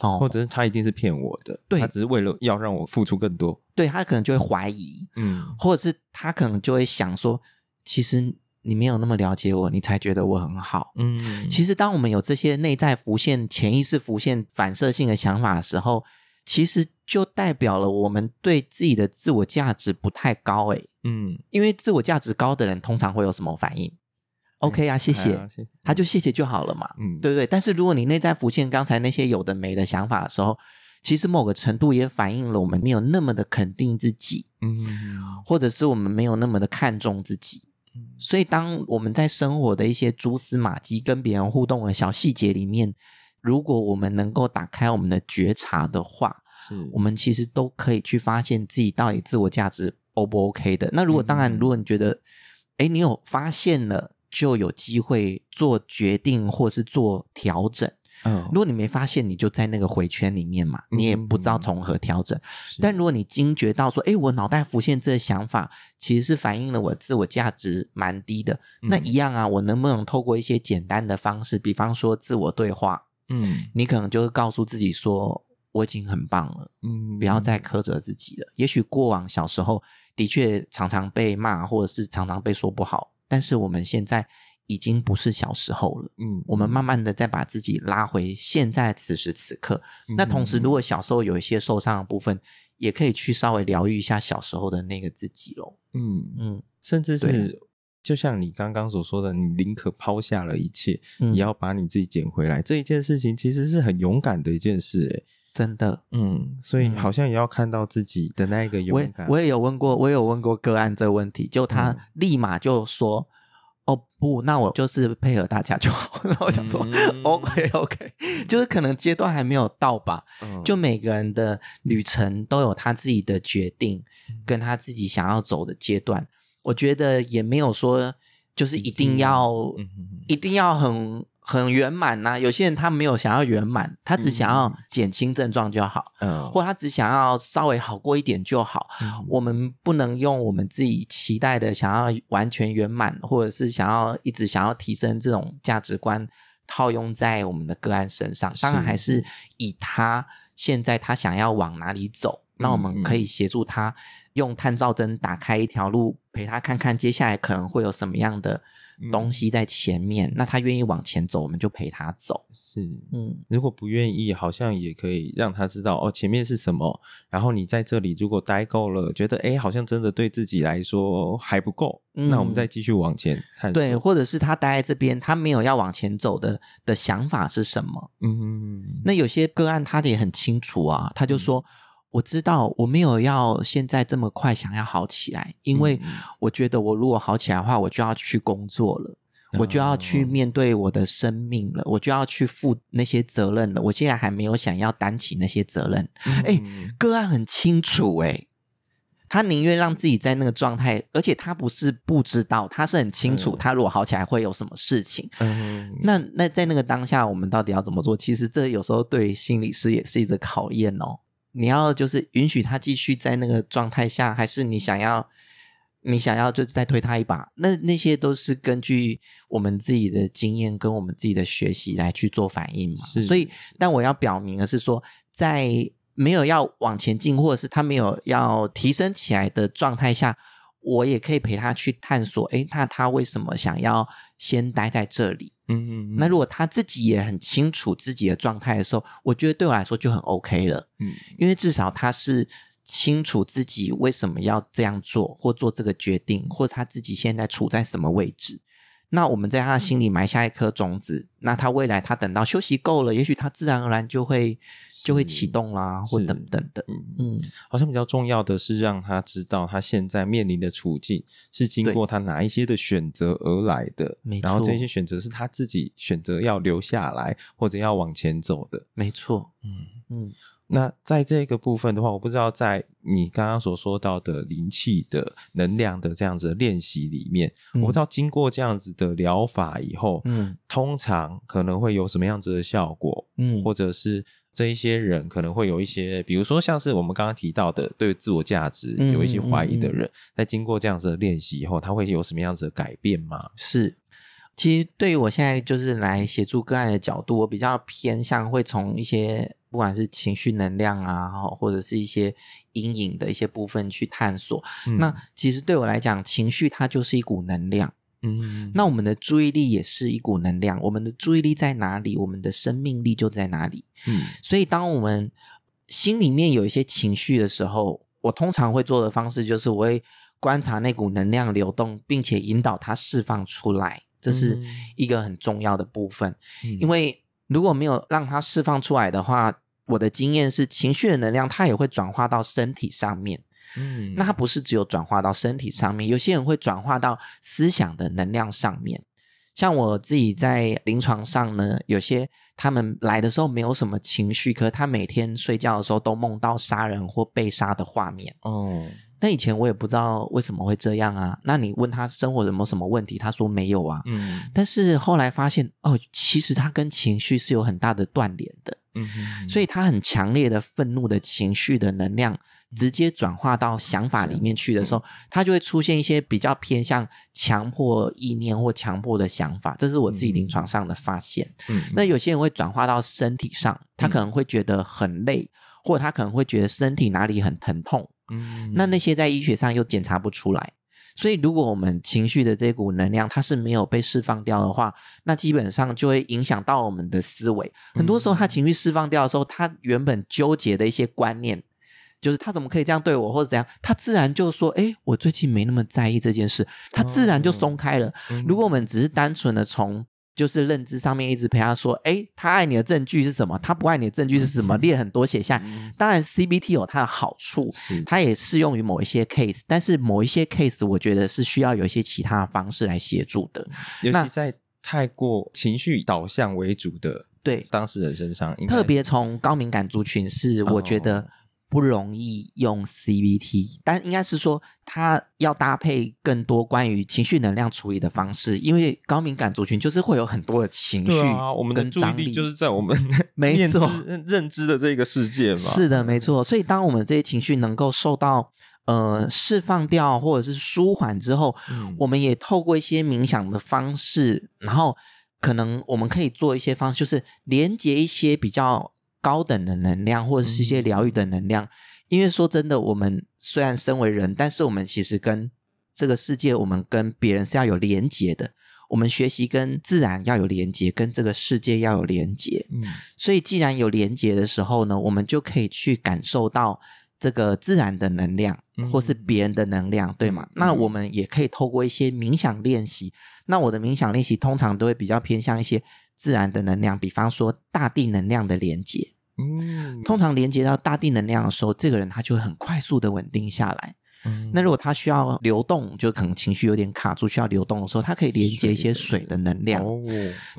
哦，或者是他一定是骗我的，对，他只是为了要让我付出更多，对，他可能就会怀疑，嗯，或者是他可能就会想说，其实你没有那么了解我，你才觉得我很好，嗯，其实当我们有这些内在浮现、潜意识浮现、反射性的想法的时候。其实就代表了我们对自己的自我价值不太高诶，嗯，因为自我价值高的人通常会有什么反应？OK 啊，谢谢，谢谢，他就谢谢就好了嘛，嗯，对不对？但是如果你内在浮现刚才那些有的没的想法的时候，其实某个程度也反映了我们没有那么的肯定自己，嗯，或者是我们没有那么的看重自己，嗯，所以当我们在生活的一些蛛丝马迹跟别人互动的小细节里面。如果我们能够打开我们的觉察的话，是我们其实都可以去发现自己到底自我价值 O 不 OK 的。那如果当然，如果你觉得，哎、嗯，你有发现了，就有机会做决定或是做调整。嗯，如果你没发现，你就在那个回圈里面嘛，你也不知道从何调整。嗯、但如果你惊觉到说，哎，我脑袋浮现这个想法，其实是反映了我自我价值蛮低的。嗯、那一样啊，我能不能透过一些简单的方式，比方说自我对话？嗯，你可能就会告诉自己说，我已经很棒了，嗯，不要再苛责自己了。也许过往小时候的确常常被骂，或者是常常被说不好，但是我们现在已经不是小时候了，嗯，我们慢慢的再把自己拉回现在此时此刻。嗯，那同时，如果小时候有一些受伤的部分，也可以去稍微疗愈一下小时候的那个自己喽。嗯嗯，甚至是。就像你刚刚所说的，你宁可抛下了一切，嗯也要把你自己捡回来。这一件事情其实是很勇敢的一件事，哎，真的。嗯，所以好像也要看到自己的那一个勇敢。我我也有问过，我也有问过个案这个问题，就他立马就说。嗯哦不，那我就是配合大家就好。然 后我想说、嗯、OK OK，就是可能阶段还没有到吧。嗯、就每个人的旅程都有他自己的决定，嗯、跟他自己想要走的阶段。我觉得也没有说就是一定要，一定要很。很圆满呐，有些人他没有想要圆满，他只想要减轻症状就好，嗯，或他只想要稍微好过一点就好。嗯，我们不能用我们自己期待的想要完全圆满，或者是想要一直想要提升这种价值观套用在我们的个案身上。当然还是以他现在他想要往哪里走，那我们可以协助他用探照灯打开一条路，陪他看看接下来可能会有什么样的。东西在前面，嗯、那他愿意往前走，我们就陪他走。是，嗯，如果不愿意，好像也可以让他知道哦，前面是什么。然后你在这里如果待够了，觉得哎，好像真的对自己来说还不够，嗯、那我们再继续往前探索。对，或者是他待在这边，他没有要往前走的的想法是什么？嗯，那有些个案他也很清楚啊，他就说。嗯我知道我没有要现在这么快想要好起来，因为我觉得我如果好起来的话，我就要去工作了，嗯、我就要去面对我的生命了，我就要去负那些责任了。我现在还没有想要担起那些责任。哎、嗯，个案很清楚、欸，哎，他宁愿让自己在那个状态，而且他不是不知道，他是很清楚，他如果好起来会有什么事情。嗯，那那在那个当下，我们到底要怎么做？其实这有时候对心理师也是一个考验哦。你要就是允许他继续在那个状态下，还是你想要你想要就再推他一把？那那些都是根据我们自己的经验跟我们自己的学习来去做反应嘛。所以，但我要表明的是说，在没有要往前进，或者是他没有要提升起来的状态下，我也可以陪他去探索。诶，那他为什么想要先待在这里？嗯嗯，嗯，那如果他自己也很清楚自己的状态的时候，我觉得对我来说就很 OK 了。嗯，因为至少他是清楚自己为什么要这样做，或做这个决定，或者他自己现在处在什么位置。那我们在他的心里埋下一颗种子，那他未来他等到休息够了，也许他自然而然就会。就会启动啦，或等等的。嗯嗯，好像比较重要的是让他知道他现在面临的处境是经过他哪一些的选择而来的，没错。然后这些选择是他自己选择要留下来或者要往前走的，没错。嗯嗯。那在这个部分的话，我不知道在你刚刚所说到的灵气的能量的这样子的练习里面，嗯、我不知道经过这样子的疗法以后，嗯，通常可能会有什么样子的效果，嗯，或者是。这一些人可能会有一些，比如说像是我们刚刚提到的，对自我价值有一些怀疑的人，嗯嗯嗯、在经过这样子的练习以后，他会有什么样子的改变吗？是，其实对于我现在就是来协助个案的角度，我比较偏向会从一些不管是情绪能量啊，或者是一些阴影的一些部分去探索。嗯、那其实对我来讲，情绪它就是一股能量。嗯，那我们的注意力也是一股能量，我们的注意力在哪里，我们的生命力就在哪里。嗯，所以当我们心里面有一些情绪的时候，我通常会做的方式就是我会观察那股能量流动，并且引导它释放出来，这是一个很重要的部分。嗯，因为如果没有让它释放出来的话，我的经验是情绪的能量它也会转化到身体上面。嗯，那它不是只有转化到身体上面，有些人会转化到思想的能量上面。像我自己在临床上呢，有些他们来的时候没有什么情绪，可是他每天睡觉的时候都梦到杀人或被杀的画面。哦，那以前我也不知道为什么会这样啊。那你问他生活有没有什么问题，他说没有啊。嗯，但是后来发现，哦，其实他跟情绪是有很大的断联的。嗯哼，所以他很强烈的愤怒的情绪的能量。直接转化到想法里面去的时候，他就会出现一些比较偏向强迫意念或强迫的想法，这是我自己临床上的发现。嗯，那有些人会转化到身体上，他可能会觉得很累，或者他可能会觉得身体哪里很疼痛。嗯，那那些在医学上又检查不出来，所以如果我们情绪的这股能量它是没有被释放掉的话，那基本上就会影响到我们的思维。很多时候，他情绪释放掉的时候，他原本纠结的一些观念。就是他怎么可以这样对我，或者怎样，他自然就说：“哎，我最近没那么在意这件事。”他自然就松开了。哦、如果我们只是单纯的从就是认知上面一直陪他说：“哎，他爱你的证据是什么？他不爱你的证据是什么？” 列很多写下。当然，CBT 有它的好处，它也适用于某一些 case，但是某一些 case，我觉得是需要有一些其他的方式来协助的。尤其在太过情绪导向为主的对当事人身上，特别从高敏感族群是我觉得。哦不容易用 CBT，但应该是说，它要搭配更多关于情绪能量处理的方式，因为高敏感族群就是会有很多的情绪，啊，我们的注意力就是在我们 没错认知的这个世界嘛。是的，没错。所以，当我们这些情绪能够受到呃释放掉，或者是舒缓之后，嗯，我们也透过一些冥想的方式，然后可能我们可以做一些方式，就是连接一些比较。高等的能量，或者是一些疗愈的能量，嗯，因为说真的，我们虽然身为人，但是我们其实跟这个世界，我们跟别人是要有连接的。我们学习跟自然要有连接，跟这个世界要有连接。嗯，所以既然有连接的时候呢，我们就可以去感受到这个自然的能量，或是别人的能量，嗯，对吗？嗯，那我们也可以透过一些冥想练习。那我的冥想练习通常都会比较偏向一些自然的能量，比方说大地能量的连接。嗯，通常连接到大地能量的时候，这个人他就会很快速的稳定下来。嗯，那如果他需要流动，就可能情绪有点卡住，需要流动的时候，他可以连接一些水的能量。哦，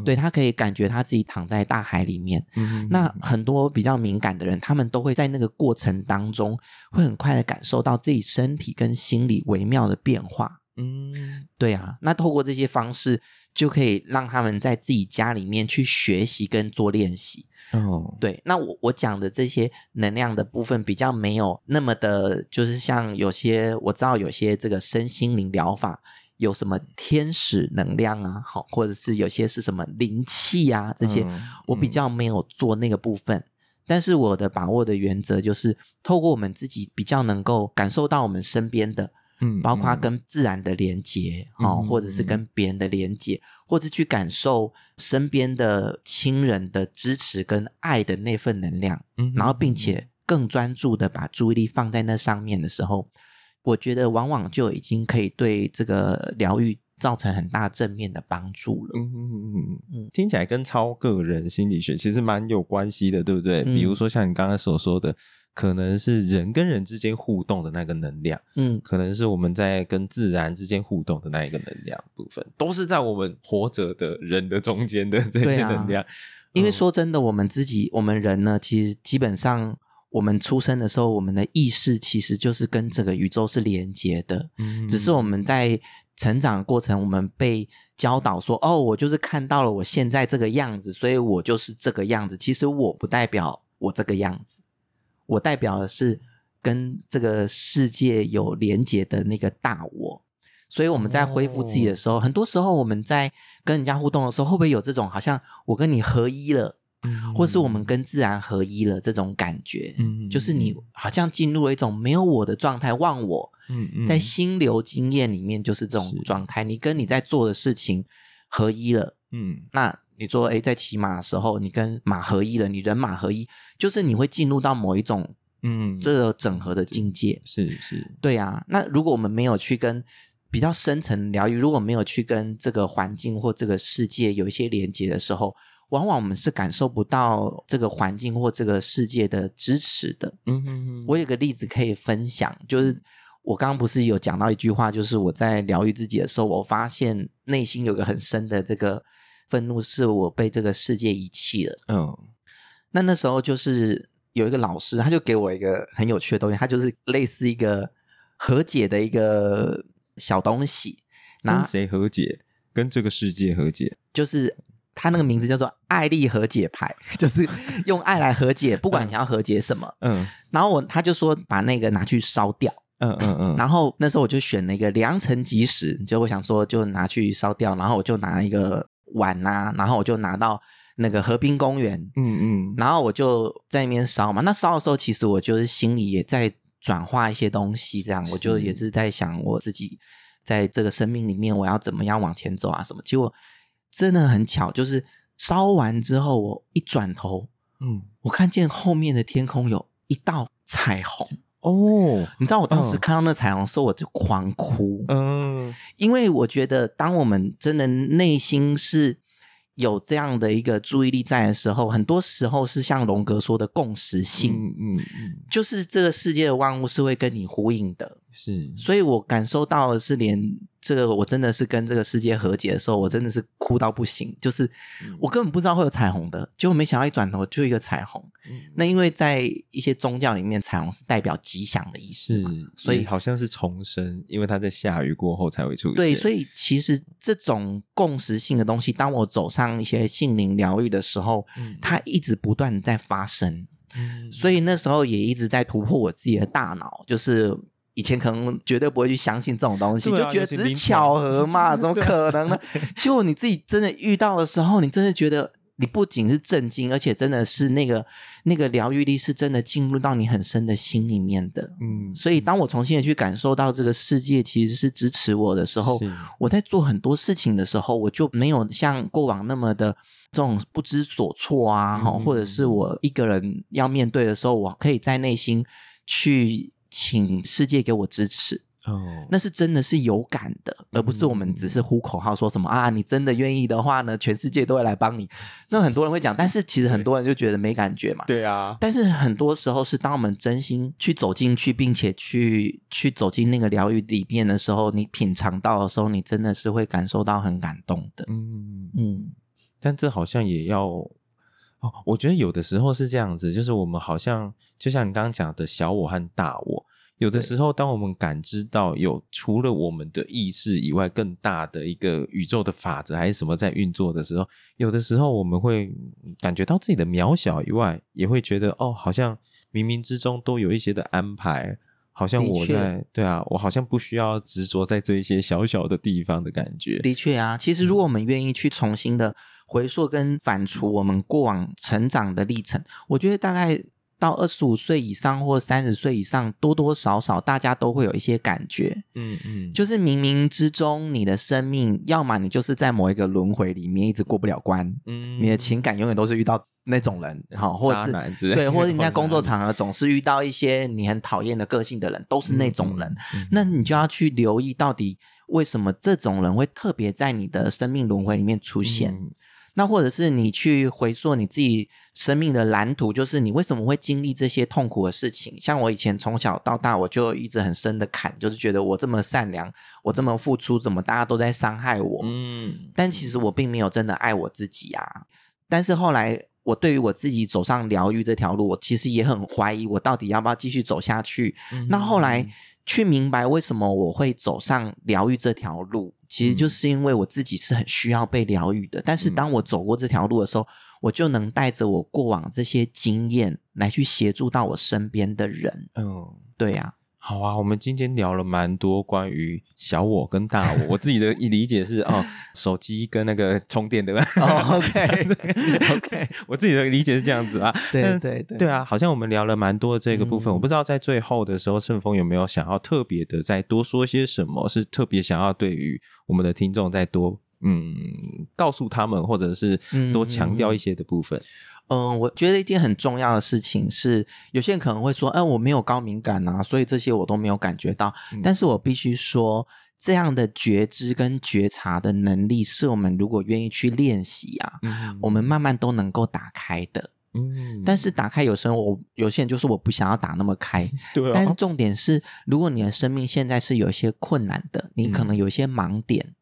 对，他可以感觉他自己躺在大海里面。嗯，那很多比较敏感的人，他们都会在那个过程当中，会很快的感受到自己身体跟心理微妙的变化。嗯，对啊，那透过这些方式，就可以让他们在自己家里面去学习跟做练习。哦，对，那我我讲的这些能量的部分比较没有那么的，就是像有些我知道有些这个身心灵疗法有什么天使能量啊，好，或者是有些是什么灵气啊这些，嗯，我比较没有做那个部分。但是我的把握的原则就是透过我们自己比较能够感受到我们身边的。嗯，包括跟自然的连接，嗯、哦，或者是跟别人的连接，嗯，或者去感受身边的亲人的支持跟爱的那份能量，嗯，然后并且更专注的把注意力放在那上面的时候，我觉得往往就已经可以对这个疗愈造成很大正面的帮助了。嗯嗯嗯嗯，听起来跟超个人心理学其实蛮有关系的，对不对？嗯，比如说像你刚刚所说的。可能是人跟人之间互动的那个能量，嗯，可能是我们在跟自然之间互动的那一个能量部分，都是在我们活着的人的中间的这些能量。因为说真的，我们自己，我们人呢，其实基本上，我们出生的时候，我们的意识其实就是跟这个宇宙是连接的，嗯，只是我们在成长的过程，我们被教导说，哦，我就是看到了我现在这个样子，所以我就是这个样子。其实我不代表我这个样子。我代表的是跟这个世界有连结的那个大我，所以我们在恢复自己的时候，哦，很多时候我们在跟人家互动的时候，会不会有这种好像我跟你合一了，嗯，或是我们跟自然合一了这种感觉？嗯，就是你好像进入了一种没有我的状态，忘我。嗯嗯，在心流经验里面就是这种状态，你跟你在做的事情合一了。嗯，那。你说，诶，在骑马的时候，你跟马合一了，你人马合一，就是你会进入到某一种，嗯，这个整合的境界。是是，对啊。那如果我们没有去跟比较深层疗愈，如果没有去跟这个环境或这个世界有一些连接的时候，往往我们是感受不到这个环境或这个世界的支持的。嗯哼哼。我有个例子可以分享，就是我刚刚不是有讲到一句话，就是我在疗愈自己的时候，我发现内心有个很深的这个。愤怒是我被这个世界遗弃了。嗯，那那时候就是有一个老师，他就给我一个很有趣的东西，他就是类似一个和解的一个小东西。跟谁和解？跟这个世界和解？就是他那个名字叫做“爱力和解牌”，就是用爱来和解，不管你想要和解什么。嗯，然后我他就说把那个拿去烧掉。嗯嗯嗯。然后那时候我就选了一个良辰吉时，就我想说就拿去烧掉，然后我就拿一个。碗呐、啊，然后我就拿到那个河滨公园，嗯嗯，然后我就在那边烧嘛。那烧的时候，其实我就是心里也在转化一些东西，这样我就也是在想我自己在这个生命里面，我要怎么样往前走啊什么。结果真的很巧，就是烧完之后，我一转头，嗯，我看见后面的天空有一道彩虹，哦，你知道我当时看到那彩虹的时候，我就狂哭。嗯，因为我觉得，当我们真的内心是。有这样的一个注意力在的时候，很多时候是像龙哥说的共识性，嗯嗯嗯，就是这个世界的万物是会跟你呼应的，是，所以我感受到的是连。这个我真的是跟这个世界和解的时候，我真的是哭到不行。就是我根本不知道会有彩虹的，结果没想到一转头就一个彩虹。嗯、那因为在一些宗教里面，彩虹是代表吉祥的意思，所以好像是重生，因为它在下雨过后才会出现。对，所以其实这种共识性的东西，当我走上一些心灵疗愈的时候，嗯、它一直不断在发生。嗯、所以那时候也一直在突破我自己的大脑，就是。以前可能绝对不会去相信这种东西，啊、就觉得只是巧合嘛，怎么可能呢？结果你自己真的遇到的时候，你真的觉得你不仅是震惊，而且真的是那个那个疗愈力是真的进入到你很深的心里面的。嗯，所以当我重新的去感受到这个世界其实是支持我的时候，我在做很多事情的时候，我就没有像过往那么的这种不知所措啊，嗯、或者是我一个人要面对的时候，我可以在内心去。请世界给我支持哦，那是真的是有感的，而不是我们只是呼口号说什么、嗯、啊，你真的愿意的话呢，全世界都会来帮你。那很多人会讲，但是其实很多人就觉得没感觉嘛。对啊，但是很多时候是当我们真心去走进去，并且去去走进那个疗愈里面的时候，你品尝到的时候，你真的是会感受到很感动的。嗯嗯，但这好像也要哦，我觉得有的时候是这样子，就是我们好像就像你刚刚讲的小我和大我。有的时候，当我们感知到有除了我们的意识以外更大的一个宇宙的法则还是什么在运作的时候，有的时候我们会感觉到自己的渺小以外，也会觉得哦，好像冥冥之中都有一些的安排，好像我在，对啊，我好像不需要执着在这一些小小的地方的感觉。的确啊，其实如果我们愿意去重新的回溯跟反刍我们过往成长的历程，我觉得大概。到二十五岁以上或三十岁以上，多多少少大家都会有一些感觉，嗯嗯，就是冥冥之中，你的生命，要么你就是在某一个轮回里面一直过不了关，嗯，你的情感永远都是遇到那种人，好，或者是对，或者你在工作场合总是遇到一些你很讨厌的个性的人，都是那种人，那你就要去留意到底为什么这种人会特别在你的生命轮回里面出现。那或者是你去回溯你自己生命的蓝图，就是你为什么会经历这些痛苦的事情？像我以前从小到大，我就一直很深的坎，就是觉得我这么善良，我这么付出，怎么大家都在伤害我？嗯，但其实我并没有真的爱我自己啊。但是后来，我对于我自己走上疗愈这条路，我其实也很怀疑，我到底要不要继续走下去？嗯，那后来去明白为什么我会走上疗愈这条路。其实就是因为我自己是很需要被疗愈的，但是当我走过这条路的时候，我就能带着我过往这些经验来去协助到我身边的人。嗯，对呀。好啊，我们今天聊了蛮多关于小我跟大我。我自己的理解是哦，手机跟那个充电的。哦，OK，OK，我自己的理解是这样子啊。对对对，对啊，好像我们聊了蛮多的这个部分。嗯、我不知道在最后的时候，圣峰有没有想要特别的再多说些什么？是特别想要对于我们的听众再多嗯告诉他们，或者是多强调一些的部分。嗯嗯，我觉得一件很重要的事情是，有些人可能会说，哎，我没有高敏感啊，所以这些我都没有感觉到。嗯、但是我必须说，这样的觉知跟觉察的能力，是我们如果愿意去练习啊，嗯、我们慢慢都能够打开的。嗯，但是打开有时候我有些人就是我不想要打那么开。对、啊。但重点是，如果你的生命现在是有一些困难的，你可能有一些盲点。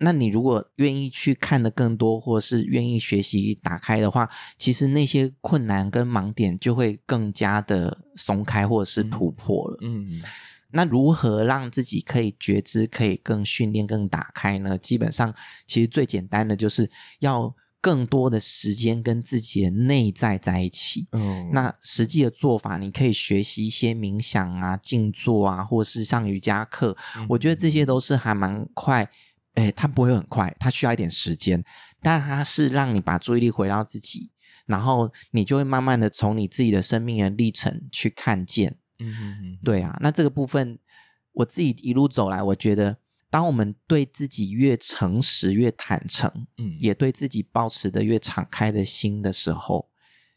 嗯那你如果愿意去看的更多，或者是愿意学习打开的话，其实那些困难跟盲点就会更加的松开，或者是突破了。嗯，那如何让自己可以觉知，可以更训练、更打开呢？基本上，其实最简单的就是要更多的时间跟自己的内在在一起。嗯，那实际的做法，你可以学习一些冥想啊、静坐啊，或是上瑜伽课。嗯，我觉得这些都是还蛮快。哎，它不会很快，它需要一点时间，但它是让你把注意力回到自己，然后你就会慢慢的从你自己的生命的历程去看见。嗯哼哼，对啊，那这个部分我自己一路走来，我觉得，当我们对自己越诚实、越坦诚，嗯，也对自己保持的越敞开的心的时候，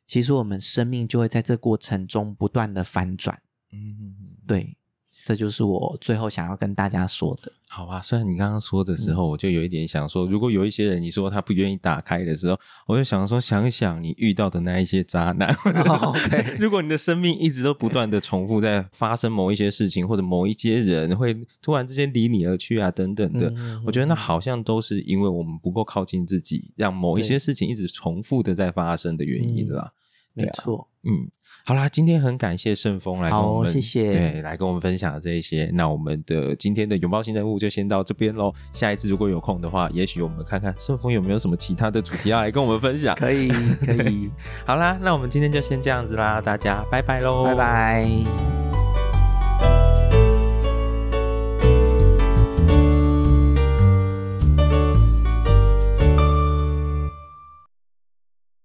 其实我们生命就会在这过程中不断的翻转。嗯。对，这就是我最后想要跟大家说的。好啊，虽然你刚刚说的时候，我就有一点想说，如果有一些人你说他不愿意打开的时候，我就想说，想一想你遇到的那一些渣男。Oh, okay. 如果你的生命一直都不断的重复在发生某一些事情，或者某一些人会突然之间离你而去啊，等等的，嗯、我觉得那好像都是因为我们不够靠近自己，让某一些事情一直重复的在发生的原因啦。没错，嗯，好啦，今天很感谢顺丰来跟我们，谢谢，对，来跟我们分享这一些。那我们的今天的拥抱新人物就先到这边喽。下一次如果有空的话，也许我们看看顺丰有没有什么其他的主题要来跟我们分享。可以，可以。好啦，那我们今天就先这样子啦，大家拜拜喽，拜拜。